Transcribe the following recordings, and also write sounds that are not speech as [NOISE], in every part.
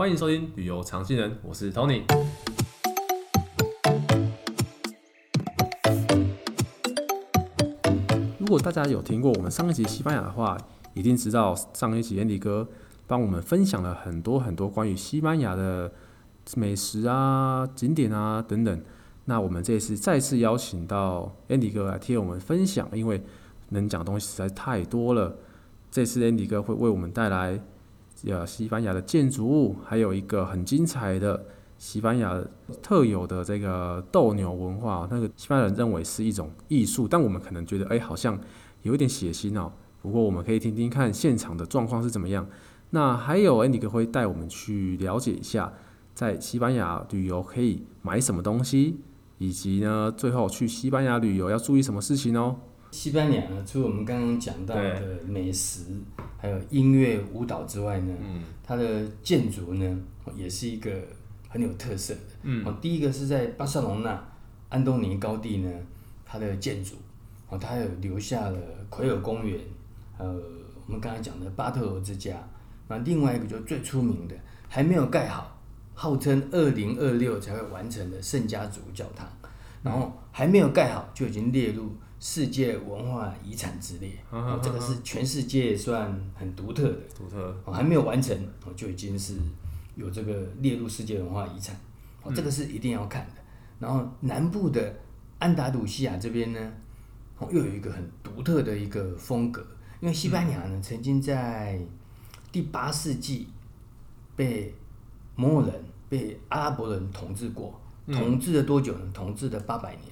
欢迎收听旅游常青人，我是 Tony。如果大家有听过我们上一集西班牙的话，一定知道上一集 Andy 哥帮我们分享了很多很多关于西班牙的美食啊、景点啊等等。那我们这次再次邀请到 Andy 哥来替我们分享，因为能讲的东西实在太多了。这次 Andy 哥会为我们带来。呃，西班牙的建筑物，还有一个很精彩的西班牙特有的这个斗牛文化，那个西班牙人认为是一种艺术，但我们可能觉得，哎，好像有一点血腥哦。不过我们可以听听看现场的状况是怎么样。那还有 Andy 哥会带我们去了解一下，在西班牙旅游可以买什么东西，以及呢，最后去西班牙旅游要注意什么事情哦。西班牙呢，除了我们刚刚讲到的美食，还有音乐、舞蹈之外呢，嗯、它的建筑呢，也是一个很有特色的。嗯，第一个是在巴塞隆纳，安东尼高地呢，它的建筑，哦，它有留下了奎尔公园，呃，我们刚才讲的巴特罗之家。那另外一个就最出名的，还没有盖好，号称二零二六才会完成的圣家族教堂，然后还没有盖好就已经列入。世界文化遗产之列，哦，这个是全世界算很独特的，独特哦，还没有完成哦，就已经是有这个列入世界文化遗产，哦，这个是一定要看的。然后南部的安达鲁西亚这边呢，哦，又有一个很独特的一个风格，因为西班牙呢曾经在第八世纪被摩尔人、被阿拉伯人统治过，统治了多久呢？统治了八百年，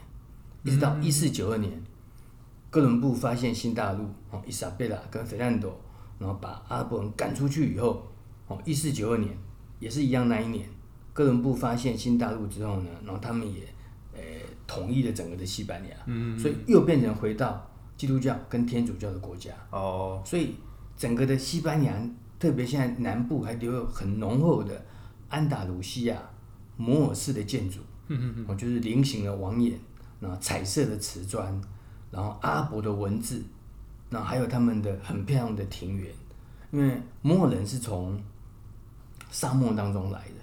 一直到一四九二年。哥伦布发现新大陆，哦，伊莎贝拉跟费兰多，然后把阿拉伯人赶出去以后，哦，一四九二年也是一样那一年，哥伦布发现新大陆之后呢，然后他们也，呃，统一了整个的西班牙，嗯，所以又变成回到基督教跟天主教的国家，哦，所以整个的西班牙，特别现在南部还留有很浓厚的安达鲁西亚摩尔式的建筑，嗯嗯嗯，哦，就是菱形的网眼，然后彩色的瓷砖。然后阿拉伯的文字，那还有他们的很漂亮的庭园，因为摩尔人是从沙漠当中来的，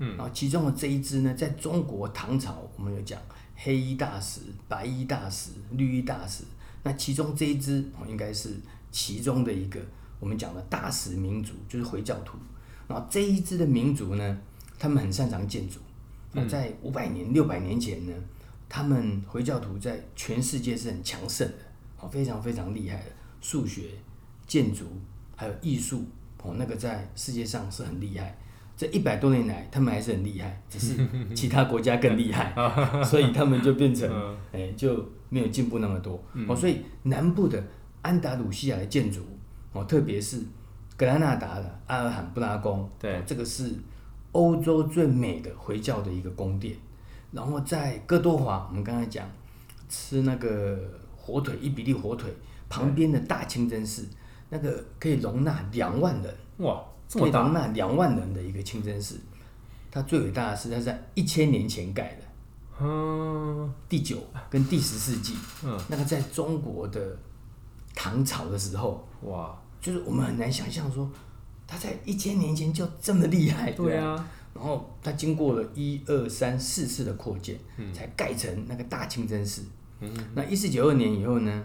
嗯，然后其中的这一支呢，在中国唐朝我们有讲黑衣大使、白衣大使、绿衣大使，那其中这一支哦应该是其中的一个我们讲的大使民族，就是回教徒，然后这一支的民族呢，他们很擅长建筑，那在五百年、六百年前呢。他们回教徒在全世界是很强盛的，哦，非常非常厉害的数学、建筑还有艺术，哦，那个在世界上是很厉害。这一百多年来，他们还是很厉害，只是 [LAUGHS] 其他国家更厉害，[LAUGHS] 所以他们就变成，哎，就没有进步那么多。哦，所以南部的安达鲁西亚的建筑，哦，特别是格拉纳达的阿尔罕布拉宫，对，这个是欧洲最美的回教的一个宫殿。然后在哥多华，我们刚才讲吃那个火腿，伊比利火腿旁边的大清真寺，那个可以容纳两万人，哇，这么大，可以容纳两万人的一个清真寺，它最伟大的是它在一千年前盖的，嗯，第九跟第十世纪，嗯，那个在中国的唐朝的时候，哇，就是我们很难想象说，它在一千年前就这么厉害，对啊。然后他经过了一二三四次的扩建，嗯、才盖成那个大清真寺。嗯、那一四九二年以后呢，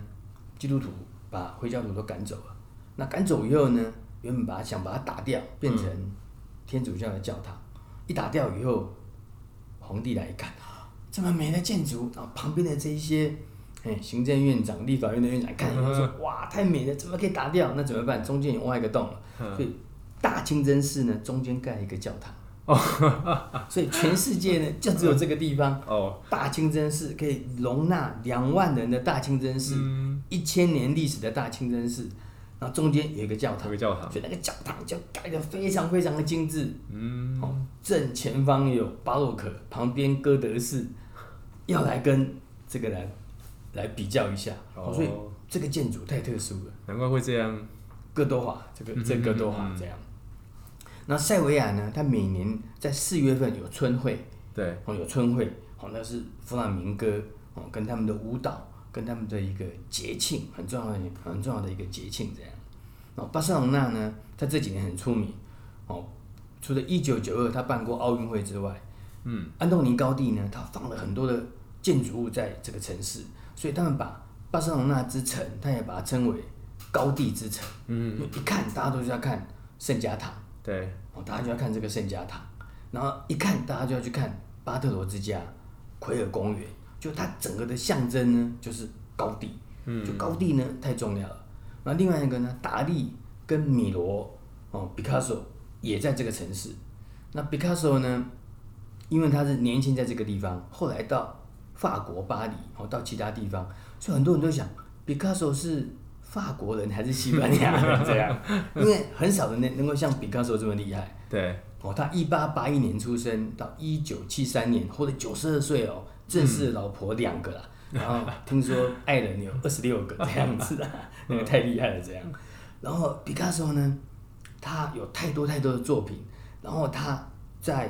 基督徒把回教徒都赶走了。那赶走以后呢，原本把它想把它打掉，变成天主教的教堂。嗯、一打掉以后，皇帝来一看，这么美的建筑，然后旁边的这一些，行政院长、立法院的院长看说，嗯、哇，太美了，怎么可以打掉？那怎么办？中间有挖一个洞了。嗯、所以大清真寺呢，中间盖一个教堂。哦 [LAUGHS] 所以全世界呢，就只有这个地方。哦，大清真寺可以容纳两万人的大清真寺，一千年历史的大清真寺，然后中间有一个教堂，有个教堂，所以那个教堂就盖得非常非常的精致。嗯，哦，正前方有巴洛克，旁边哥德式，要来跟这个来来比较一下。哦，所以这个建筑太特殊了，难怪会这样。哥多华，这个这哥多华这样。那塞维亚呢？它每年在四月份有春会，对，哦，有春会，哦，那是弗朗明哥，哦，跟他们的舞蹈，跟他们的一个节庆，很重要的、很重要的一个节庆这样。然后巴塞隆纳呢，它这几年很出名，哦，除了一九九二他办过奥运会之外，嗯，安东尼高地呢，他放了很多的建筑物在这个城市，所以他们把巴塞隆纳之城，他也把它称为高地之城。嗯，一看大家都是要看圣家堂，对，哦，大家就要看这个圣家堂，然后一看大家就要去看巴特罗之家、奎尔公园，就它整个的象征呢就是高地，嗯，就高地呢太重要了。那另外一个呢，达利跟米罗哦，毕卡索。也在这个城市，那毕卡索呢？因为他是年轻在这个地方，后来到法国巴黎，哦，到其他地方，所以很多人都想，毕卡索是法国人还是西班牙人？这样，[LAUGHS] 因为很少人能能够像毕卡索这么厉害。对，哦，他一八八一年出生，到一九七三年活了九十二岁哦，正式老婆两个啦，嗯、[LAUGHS] 然后听说爱人有二十六个这样子啊，[LAUGHS] 那个太厉害了这样。然后毕卡索呢？他有太多太多的作品，然后他在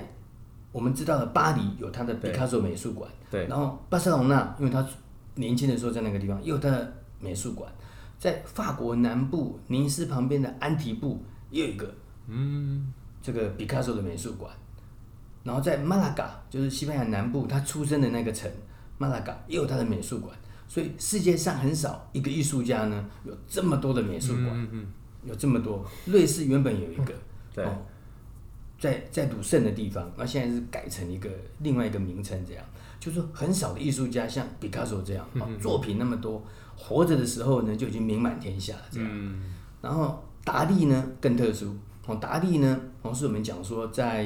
我们知道的巴黎有他的毕卡索美术馆，对，然后巴塞隆纳，因为他年轻的时候在那个地方也有他的美术馆，在法国南部尼斯旁边的安提布也有一个，嗯，这个毕卡索的美术馆，然后在马拉嘎，就是西班牙南部他出生的那个城，马拉嘎也有他的美术馆，所以世界上很少一个艺术家呢有这么多的美术馆。嗯有这么多，瑞士原本有一个，对。哦，在在鲁圣的地方，那现在是改成一个另外一个名称，这样，就是说很少的艺术家像毕卡索这样，哦，作品那么多，活着的时候呢就已经名满天下了，这样。然后达利呢更特殊，哦，达利呢，哦，是我们讲说在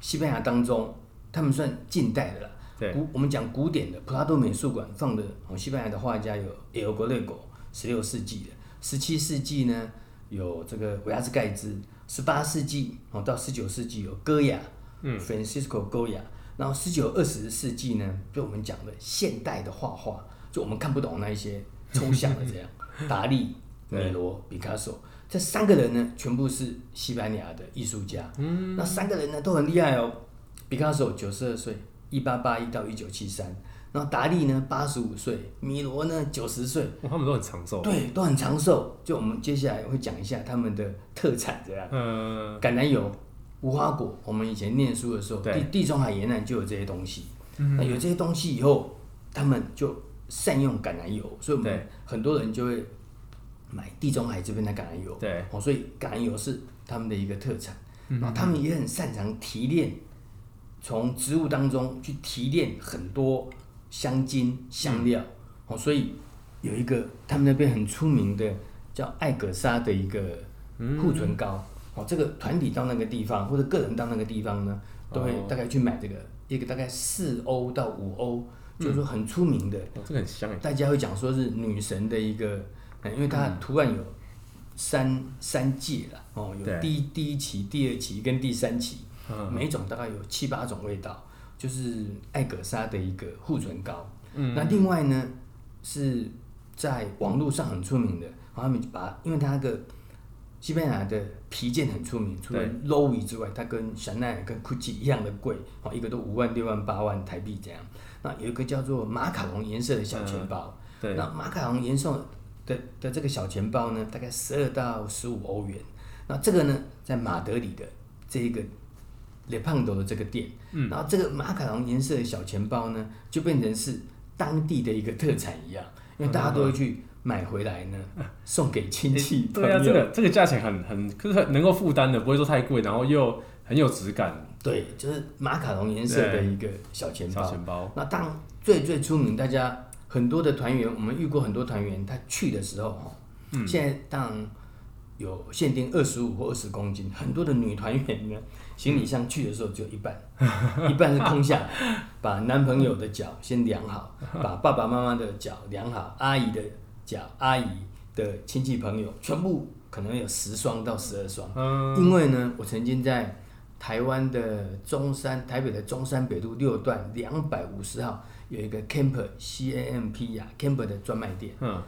西班牙当中，他们算近代的了，对，古我们讲古典的，普拉多美术馆放的，哦，西班牙的画家有 El Greco，十六世纪的，十七世纪呢。有这个维亚斯盖兹，十八世纪哦到十九世纪有戈雅，嗯，Francisco Goya，然后十九二十世纪呢，就我们讲的现代的画画，就我们看不懂那一些抽象的这样，达利、米罗、毕卡索，这三个人呢，全部是西班牙的艺术家，嗯，那三个人呢都很厉害哦，毕卡索九十二岁，一八八一到一九七三。然后达利呢，八十五岁；米罗呢，九十岁。他们都很长寿。对，都很长寿。就我们接下来会讲一下他们的特产，这样。嗯。橄榄油、无花果，我们以前念书的时候，地地中海沿岸就有这些东西。嗯。那有这些东西以后，他们就善用橄榄油，所以我们很多人就会买地中海这边的橄榄油。对。哦，所以橄榄油是他们的一个特产。然后他们也很擅长提炼，从植物当中去提炼很多。香精、香料，哦，所以有一个他们那边很出名的叫艾格莎的一个护唇膏，哦，这个团体到那个地方或者个人到那个地方呢，都会大概去买这个，一个大概四欧到五欧，就是说很出名的，这个很香，大家会讲说是女神的一个，因为它图案有三三届了，哦，有第一第一期、第二期跟第三期，每一种大概有七八种味道。就是艾格莎的一个护唇膏，嗯，那另外呢是在网络上很出名的，然后他们把，因为它那个西班牙的皮件很出名，除了 Loewe 之外，它跟香奈儿跟 Gucci 一样的贵，哦，一个都五万六万八万台币这样。那有一个叫做马卡龙颜色的小钱包，对，那马卡龙颜色的的这个小钱包呢，大概十二到十五欧元。那这个呢，在马德里的这一个。Le Pando 的这个店，嗯，然后这个马卡龙颜色的小钱包呢，就变成是当地的一个特产一样，因为大家都会去买回来呢，送给亲戚朋友。对啊，这个这个价钱很很，可是很能够负担的，不会说太贵，然后又很有质感。对，就是马卡龙颜色的一个小钱包。小钱包。那当最最出名，大家很多的团员，我们遇过很多团员，他去的时候哈，嗯，现在当然有限定二十五或二十公斤，很多的女团员呢。[LAUGHS] 行李箱去的时候只有一半，[LAUGHS] 一半是空下，把男朋友的脚先量好，[LAUGHS] 把爸爸妈妈的脚量好，阿姨的脚、阿姨的亲戚朋友全部可能有十双到十二双。因为呢，我曾经在台湾的中山、台北的中山北路六段两百五十号有一个 Camper C A M P 呀 Camper 的专卖店。嗯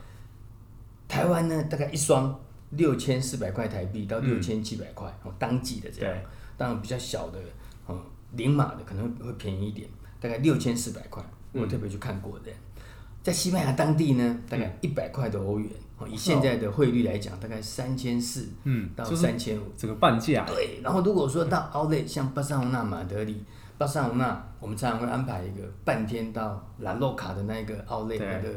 台湾呢，大概一双六千四百块台币到六千七百块，哦，当季的这样。当然比较小的，嗯，零码的可能会便宜一点，大概六千四百块，我特别去看过的。在西班牙当地呢，大概一百块的欧元，哦，以现在的汇率来讲，大概三千四，嗯，到三千五，这个半价。对，然后如果说到 Outlet，像巴塞罗那、马德里，巴塞罗那，我们常常会安排一个半天到兰洛卡的那个 Outlet 那个，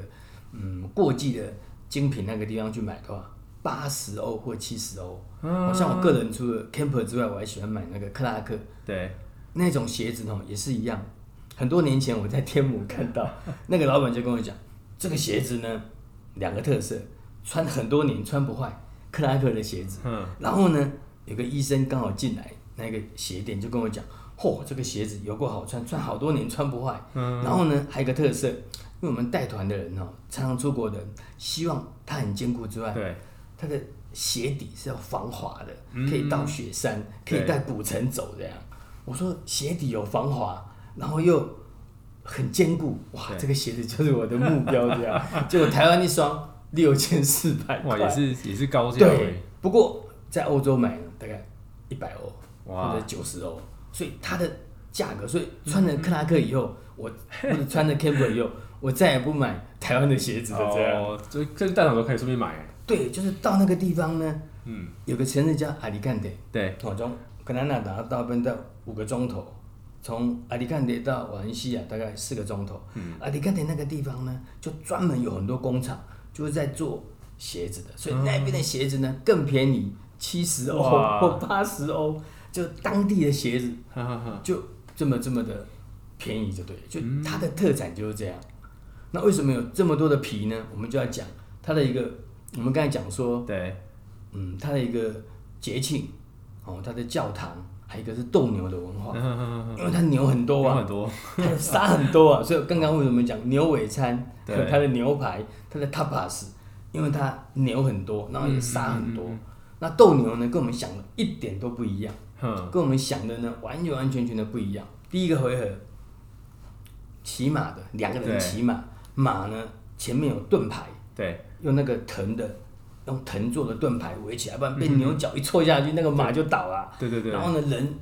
嗯，过季的精品那个地方去买的话，八十欧或七十欧。嗯，像我个人除了 Camper 之外，我还喜欢买那个克拉克，对，那种鞋子哦，也是一样。很多年前我在天母看到 [LAUGHS] 那个老板就跟我讲，这个鞋子呢，两个特色，穿很多年穿不坏，克拉克的鞋子。嗯。然后呢，有个医生刚好进来那个鞋店就跟我讲，嚯，这个鞋子有够好穿，穿好多年穿不坏。嗯。然后呢，还有一个特色，因为我们带团的人哦，常常出国的人，希望它很坚固之外，对，它的鞋底是要防滑的，可以到雪山，可以带古城走这样。我说鞋底有防滑。然后又很坚固，哇！这个鞋子就是我的目标，这样。[LAUGHS] 结果台湾一双六千四百块，哇，也是也是高价。对，不过在欧洲买呢，大概一百欧或者九十欧，所以它的价格，所以穿了克拉克以后，我或者穿了 Camper 以后，[LAUGHS] 我再也不买台湾的鞋子了，这样。哦，所以这大场都可以顺便买。对，就是到那个地方呢，嗯，有个城市叫阿里干德，对，从格兰纳达到那边到五个钟头。从阿里坎特到瓦伦西亚大概四个钟头。嗯、阿里坎特那个地方呢，就专门有很多工厂，就是在做鞋子的，所以那边的鞋子呢更便宜，七十欧或八十欧，就当地的鞋子，就这么这么的便宜，就对了，就它的特产就是这样。那为什么有这么多的皮呢？我们就要讲它的一个，我们刚才讲说，对，嗯，它的一个节庆，哦，它的教堂。还有一个是斗牛的文化，因为它牛很多啊，[LAUGHS] 它的杀很多啊，所以刚刚为什么讲牛尾餐，它的牛排，它的 tapas，因为它牛很多，然后也杀很多。那斗牛呢，跟我们想的一点都不一样，跟我们想的呢，完完完全全的不一样。第一个回合，骑马的两个人骑马，马呢前面有盾牌，对，用那个藤的。用藤做的盾牌围起来，不然被牛角一戳下去，嗯、那个马就倒了。对对对。然后呢，人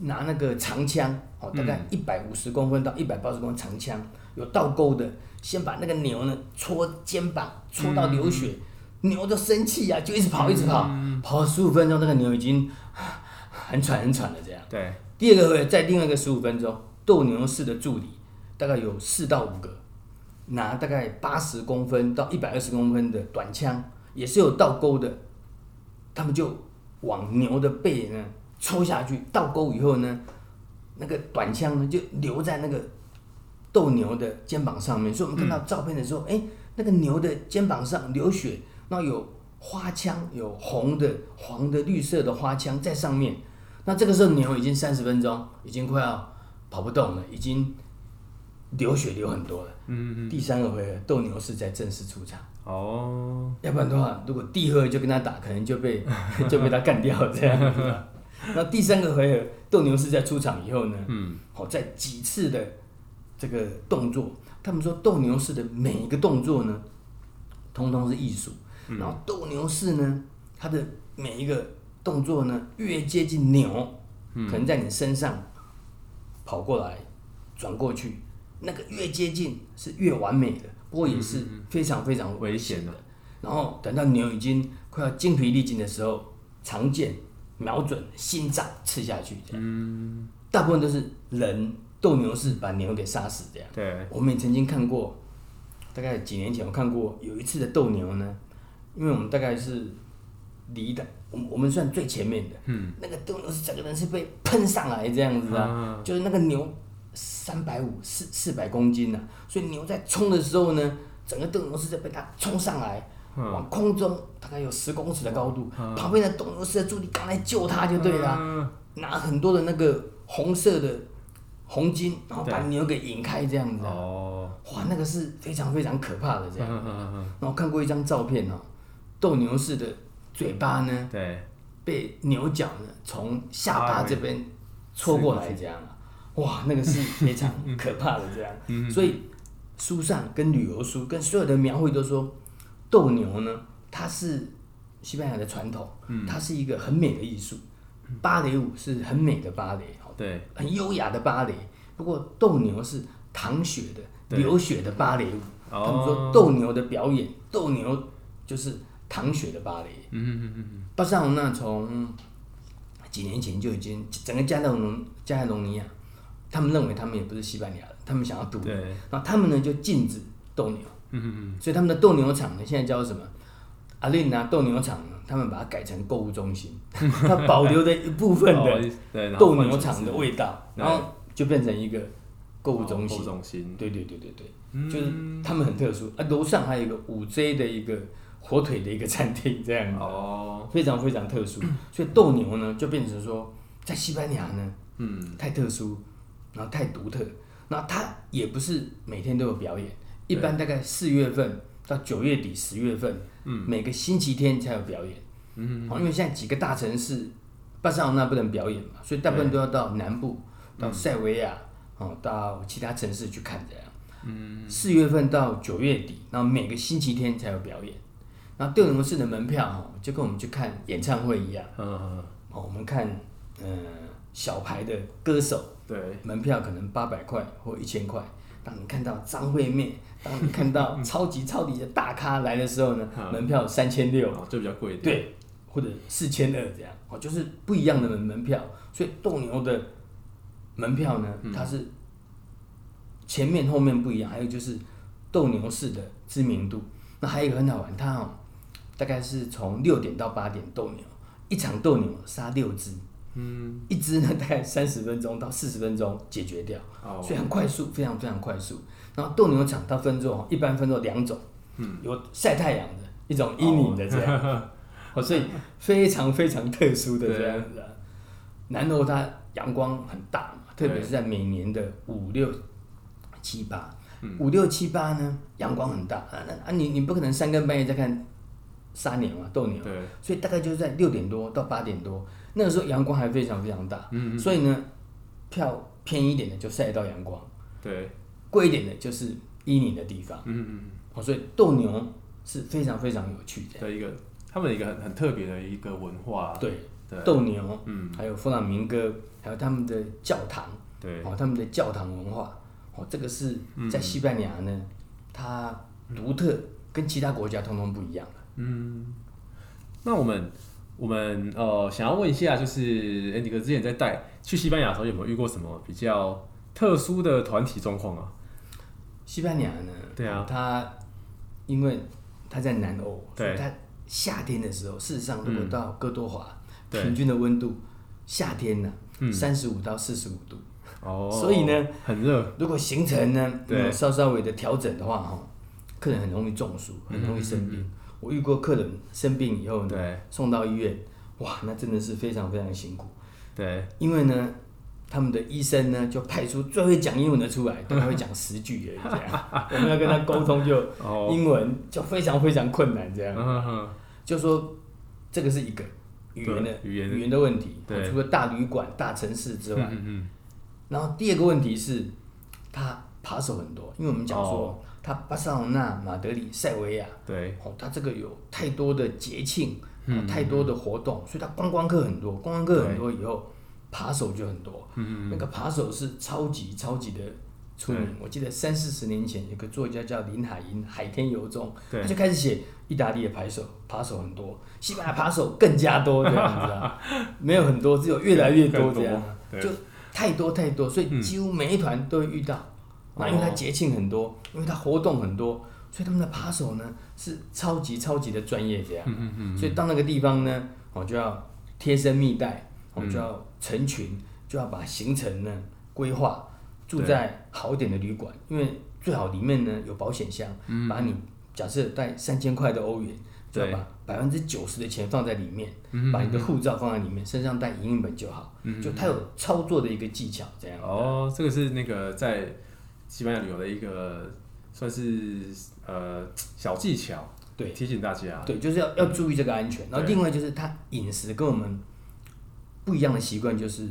拿那个长枪，哦，大概一百五十公分到一百八十公分长枪，有倒钩的，先把那个牛呢戳肩膀，戳到流血，嗯、牛就生气呀，就一直跑，一直跑，嗯、跑了十五分钟，那个牛已经 [SIGHS] 很喘很喘的，这样。对。第二个会在另外一个十五分钟，斗牛士的助理大概有四到五个，拿大概八十公分到一百二十公分的短枪。也是有倒钩的，他们就往牛的背呢抽下去，倒钩以后呢，那个短枪呢就留在那个斗牛的肩膀上面，所以我们看到照片的时候，哎、嗯，那个牛的肩膀上流血，那有花枪，有红的、黄的、绿色的花枪在上面。那这个时候牛已经三十分钟，已经快要跑不动了，已经流血流很多了。嗯嗯。第三个回合，斗牛士在正式出场。哦，要不然的话，如果第二回合就跟他打，可能就被 [LAUGHS] 就被他干掉这样。[LAUGHS] 那第三个回合，斗牛士在出场以后呢，嗯，好，在几次的这个动作，他们说斗牛士的每一个动作呢，通通是艺术。然后斗牛士呢，他的每一个动作呢，越接近牛，可能在你身上跑过来，转过去，那个越接近是越完美的。不过也是非常非常危险的。然后等到牛已经快要精疲力尽的时候，长剑瞄准心脏刺下去，这样。大部分都是人斗牛士把牛给杀死这样。对。我们也曾经看过，大概几年前我看过有一次的斗牛呢，因为我们大概是离的，我我们算最前面的。嗯。那个斗牛士整个人是被喷上来这样子啊，就是那个牛。三百五四四百公斤呢、啊，所以牛在冲的时候呢，整个斗牛士在被它冲上来，嗯、往空中大概有十公尺的高度，嗯、旁边的斗牛士的助理刚来救他就对了，嗯、拿很多的那个红色的红巾，然后把牛给引开这样子。哦，哇，那个是非常非常可怕的这样。然后看过一张照片哦，斗牛士的嘴巴呢，对，被牛角呢从下巴这边戳过来这样。哇，那个是非常可怕的这样，所以书上跟旅游书跟所有的描绘都说，斗牛呢，它是西班牙的传统，它是一个很美的艺术，芭蕾舞是很美的芭蕾，对，很优雅的芭蕾。不过斗牛是淌血的、流血的芭蕾舞，他们说斗牛的表演，斗牛就是淌血的芭蕾。嗯嗯嗯嗯。巴塞罗那从几年前就已经整个加泰隆加泰隆尼亚，他们认为他们也不是西班牙人，他们想要独立，然后他们呢就禁止斗牛。嗯嗯嗯。所以他们的斗牛场呢，现在叫什么？阿琳娜斗牛场呢，他们把它改成购物中心，[LAUGHS] 它保留的一部分的斗牛场的味道，然后就变成一个购物中心。中心。对对对对对，嗯、就是他们很特殊啊。楼上还有一个五 J 的一个火腿的一个餐厅，这样哦，非常非常特殊。所以斗牛呢，就变成说在西班牙呢，嗯，太特殊，然后太独特。那他也不是每天都有表演，一般大概四月份到九月底十月份。嗯，每个星期天才有表演，嗯，因为现在几个大城市，巴塞罗那不能表演嘛，所以大部分都要到南部，到塞维亚，哦，到其他城市去看这样。嗯，四月份到九月底，然后每个星期天才有表演，然后斗牛士的门票哈，就跟我们去看演唱会一样，嗯嗯，哦，我们看，嗯，小牌的歌手，对，门票可能八百块或一千块。当你看到张惠妹，当你看到 [LAUGHS] 超级超级的大咖来的时候呢，门票三千六，就比较贵一点。对，或者四千二这样，哦，就是不一样的门门票。所以斗牛的门票呢，它是前面后面不一样，还有就是斗牛士的知名度。那还有一个很好玩，它哦，大概是从六点到八点斗牛，一场斗牛杀六只。嗯，一只呢，大概三十分钟到四十分钟解决掉，哦、所以很快速，非常非常快速。然后斗牛场它分作，一般分作两种，嗯，有晒太阳的，一种阴影的这样，哦，[LAUGHS] 哦，所以非常非常特殊的这样子。对。南欧它阳光很大嘛，特别是在每年的五六七八，五六七八呢阳光很大。啊，啊你你不可能三更半夜在看杀牛啊斗牛，对，所以大概就是在六点多到八点多。那个时候阳光还非常非常大，嗯嗯，所以呢，票便宜一点的就晒到阳光，对，贵一点的就是阴影的地方，嗯嗯，哦，所以斗牛是非常非常有趣的，一个他们一个很很特别的一个文化，对，斗牛，嗯，还有弗朗明哥，还有他们的教堂，对，哦，他们的教堂文化，哦，这个是在西班牙呢，它独特，跟其他国家通通不一样的，嗯，那我们。我们呃想要问一下，就是 Andy 哥之前在带去西班牙的时候，有没有遇过什么比较特殊的团体状况啊？西班牙呢？对啊，它因为它在南欧，对所以它夏天的时候，事实上如果到哥多华，嗯、平均的温度夏天呢，三十五到四十五度，哦，所以呢很热。如果行程呢对稍稍微的调整的话，哈，客人很容易中暑，很容易生病。嗯嗯嗯我遇过客人生病以后呢，对。送到医院，哇，那真的是非常非常辛苦。对，因为呢，他们的医生呢就派出最会讲英文的出来，[LAUGHS] 他会讲十句而已，这样。我们要跟他沟通就 [LAUGHS] 英文就非常非常困难，这样。就说这个是一个语言的语言语言的问题，对。除了大旅馆、大城市之外，嗯嗯然后第二个问题是，他扒手很多，因为我们讲说。哦它巴塞罗那、马德里、塞维亚，对，哦，它这个有太多的节庆，嗯，太多的活动，所以它观光客很多，观光客很多以后，扒手就很多，嗯，那个扒手是超级超级的出名。我记得三四十年前有个作家叫林海音，《海天游踪》，他就开始写意大利的扒手，扒手很多，西班牙扒手更加多这样子啊，[LAUGHS] 没有很多，只有越来越多这样，就太多太多，所以几乎每一团都会遇到。那因为它节庆很多，因为它活动很多，所以他们的扒手呢是超级超级的专业这样。嗯嗯嗯。所以到那个地方呢，我就要贴身密带，我就要成群，就要把行程呢规划，住在好一点的旅馆，因为最好里面呢有保险箱，把你假设带三千块的欧元，就要把百分之九十的钱放在里面，把你的护照放在里面，身上带影印本就好。就它有操作的一个技巧这样。哦，这个是那个在。西班牙旅游的一个算是呃小技巧，对，提醒大家，对，就是要要注意这个安全。然后另外就是他饮食跟我们不一样的习惯，就是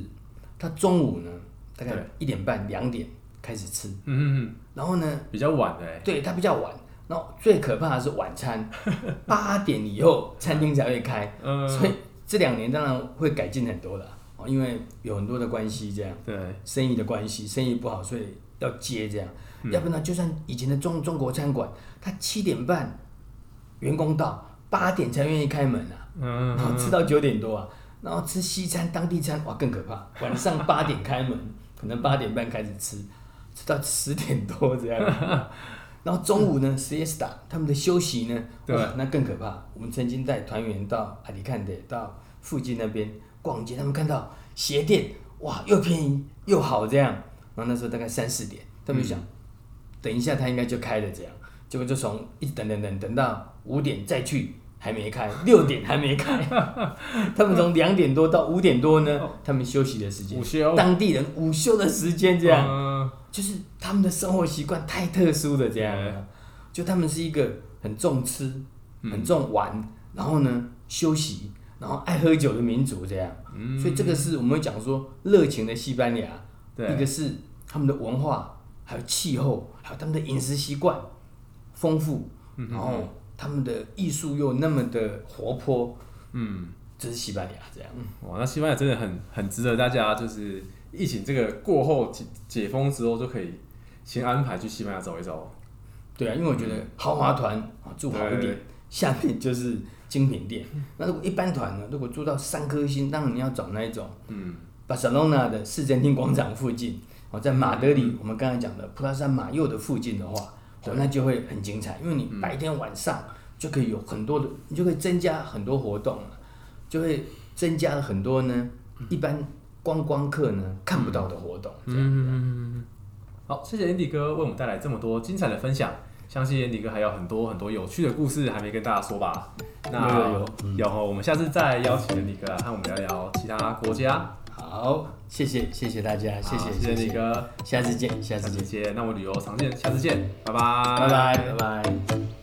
他中午呢大概一点半两点开始吃，嗯嗯嗯，然后呢比较晚的，对，他比较晚。然后最可怕的是晚餐，[LAUGHS] 八点以后餐厅才会开，嗯，所以这两年当然会改进很多了，哦，因为有很多的关系这样，对，生意的关系，生意不好，所以。要接这样，嗯、要不然就算以前的中中国餐馆，他七点半员工到，八点才愿意开门啊，然后吃到九点多啊，然后吃西餐当地餐哇更可怕，晚上八点开门，[LAUGHS] 可能八点半开始吃，吃到十点多这样。[LAUGHS] 然后中午呢，siesta，他们的休息呢，对，那更可怕。我们曾经带团员到阿里看的到附近那边逛街，他们看到鞋店，哇，又便宜又好这样。然后那时候大概三四点，他们就想，嗯、等一下他应该就开了这样。结果就从一直等等等等到五点再去，还没开，六点还没开。[LAUGHS] 他们从两点多到五点多呢，他们休息的时间，午休，当地人午休的时间这样。嗯就是他们的生活习惯太特殊的这样，就他们是一个很重吃、很重玩，然后呢休息，然后爱喝酒的民族这样。所以这个是我们会讲说热情的西班牙，一个是他们的文化，还有气候，还有他们的饮食习惯丰富，然后他们的艺术又那么的活泼。嗯，就是西班牙这样。哇，那西班牙真的很很值得大家就是。疫情这个过后解解封之后，就可以先安排去西班牙走一走。对啊，因为我觉得豪华团啊住好一点，下面就是精品店。那如果一般团呢，如果住到三颗星，当然你要找那一种，嗯，巴塞罗那的市政厅广场附近，哦，在马德里，我们刚才讲的普拉萨马右的附近的话，哦，那就会很精彩，因为你白天晚上就可以有很多的，你就可以增加很多活动了，就会增加了很多呢，一般。观光客呢看不到的活动。嗯嗯嗯。好，谢谢 Andy 哥为我们带来这么多精彩的分享，相信 Andy 哥还有很多很多有趣的故事还没跟大家说吧？那有有我们下次再邀请 Andy 哥来和我们聊聊其他国家。好，谢谢谢谢大家，谢谢谢谢 Andy 哥，下次见，下次见，那我旅游常见，下次见，拜拜，拜拜拜拜。